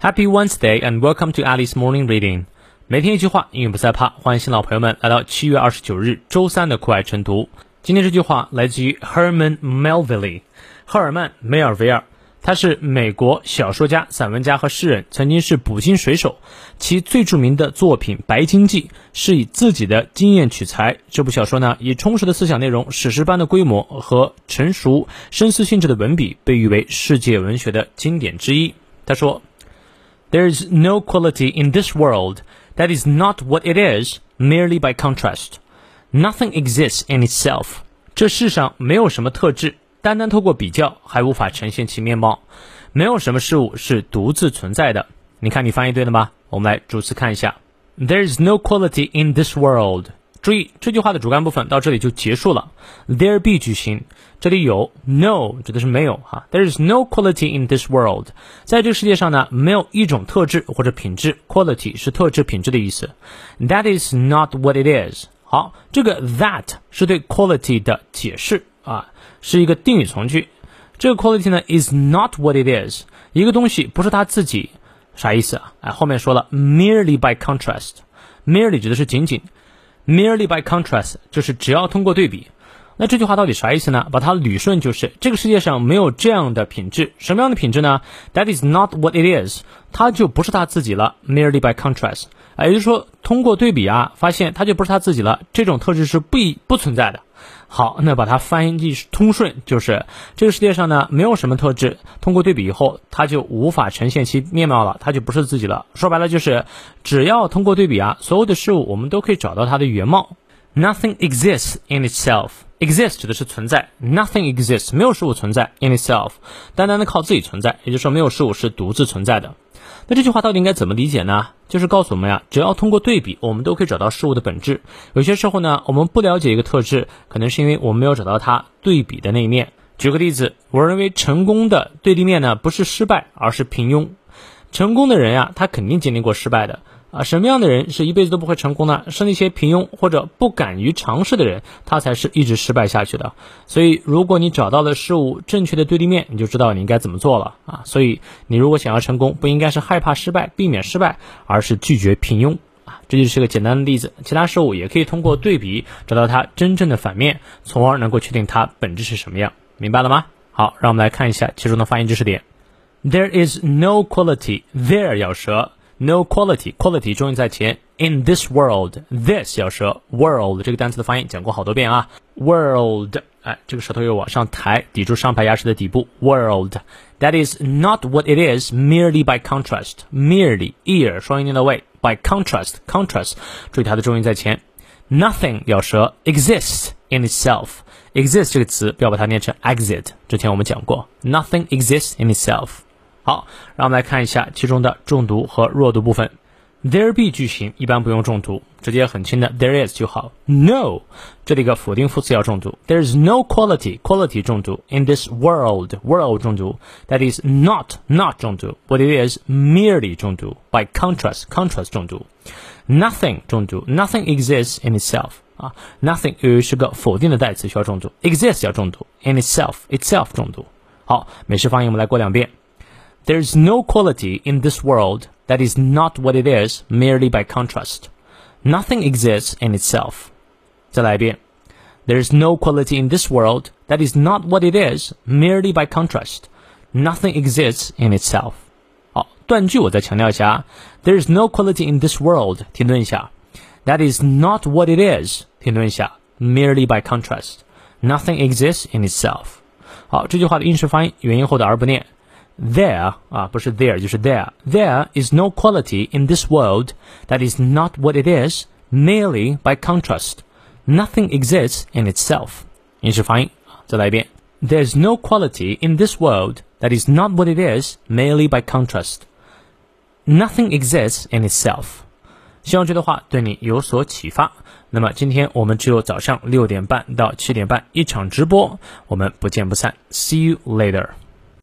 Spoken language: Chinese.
Happy Wednesday and welcome to Alice Morning Reading。每天一句话，英语不再怕。欢迎新老朋友们来到七月二十九日周三的酷爱晨读。今天这句话来自于 Herman Melville，赫尔曼·梅尔维尔。他是美国小说家、散文家和诗人，曾经是捕鲸水手。其最著名的作品《白鲸记》是以自己的经验取材。这部小说呢，以充实的思想内容、史诗般的规模和成熟、深思性质的文笔，被誉为世界文学的经典之一。他说。There is no quality in this world that is not what it is merely by contrast. Nothing exists in itself. 这世上没有什么特质，单单透过比较还无法呈现其面貌。没有什么事物是独自存在的。你看，你翻译对了吗？我们来逐词看一下。There is no quality in this world 注意这句话的主干部分到这里就结束了，there be 句型，这里有 no 指的是没有哈，there is no quality in this world，在这个世界上呢，没有一种特质或者品质，quality 是特质品质的意思，that is not what it is。好，这个 that 是对 quality 的解释啊，是一个定语从句。这个 quality 呢 is not what it is，一个东西不是它自己，啥意思啊？哎，后面说了 merely by contrast，merely 指的是仅仅。Merely by contrast，就是只要通过对比。那这句话到底啥意思呢？把它捋顺就是这个世界上没有这样的品质。什么样的品质呢？That is not what it is，它就不是它自己了。Merely by contrast，也就是说通过对比啊，发现它就不是它自己了。这种特质是不不存在的。好，那把它翻译通顺，就是这个世界上呢，没有什么特质，通过对比以后，它就无法呈现其面貌了，它就不是自己了。说白了就是，只要通过对比啊，所有的事物我们都可以找到它的原貌。Nothing exists in itself. Exist 指的是存在，Nothing exists 没有事物存在 in itself，单单的靠自己存在，也就是说没有事物是独自存在的。那这句话到底应该怎么理解呢？就是告诉我们呀，只要通过对比，我们都可以找到事物的本质。有些时候呢，我们不了解一个特质，可能是因为我们没有找到它对比的那一面。举个例子，我认为成功的对立面呢，不是失败，而是平庸。成功的人呀，他肯定经历过失败的。啊，什么样的人是一辈子都不会成功呢？是那些平庸或者不敢于尝试的人，他才是一直失败下去的。所以，如果你找到了事物正确的对立面，你就知道你应该怎么做了啊。所以，你如果想要成功，不应该是害怕失败、避免失败，而是拒绝平庸啊。这就是个简单的例子。其他事物也可以通过对比找到它真正的反面，从而能够确定它本质是什么样。明白了吗？好，让我们来看一下其中的发音知识点。There is no quality. There 咬舌。No quality, quality 重音在前。In this world, this 要舌，world 这个单词的发音讲过好多遍啊。World，哎，这个舌头又往上抬，抵住上排牙齿的底部。World, that is not what it is merely by contrast. Merely, ear 双音念到位。By contrast, contrast 注意它的重音在前。Nothing 要舌，exists in itself. Exist 这个词不要把它念成 exit，之前我们讲过。Nothing exists in itself. 好，让我们来看一下其中的重读和弱读部分。There be 句型一般不用重读，直接很轻的 there is 就好。No，这里一个否定副词要重读。There is no quality，quality 重读。In this world，world 重读。That is not，not 重读。What it is merely 重读。By contrast，contrast 重读。Nothing 重读。Nothing exists in itself 啊，nothing 由于是个否定的代词需要重读。Exists 要重读。In itself，itself 重读。好，美式发音我们来过两遍。 There's no quality in this world that is not what it is merely by contrast. Nothing exists in itself. 再来一遍. There's no quality in this world that is not what it is merely by contrast. Nothing exists in itself. 好，断句我再强调一下，There is no quality in this world，停顿一下。That is not what it is，停顿一下。Merely by contrast, nothing exists in itself。好，这句话的英式发音元音后的而不念。 there 啊，不是 there 就是 there。There is no quality in this world that is not what it is merely by contrast. Nothing exists in itself. 英式发音，再来一遍。There's no quality in this world that is not what it is merely by contrast. Nothing exists in itself. 希望这段话对你有所启发。那么今天我们只有早上六点半到七点半一场直播，我们不见不散。See you later.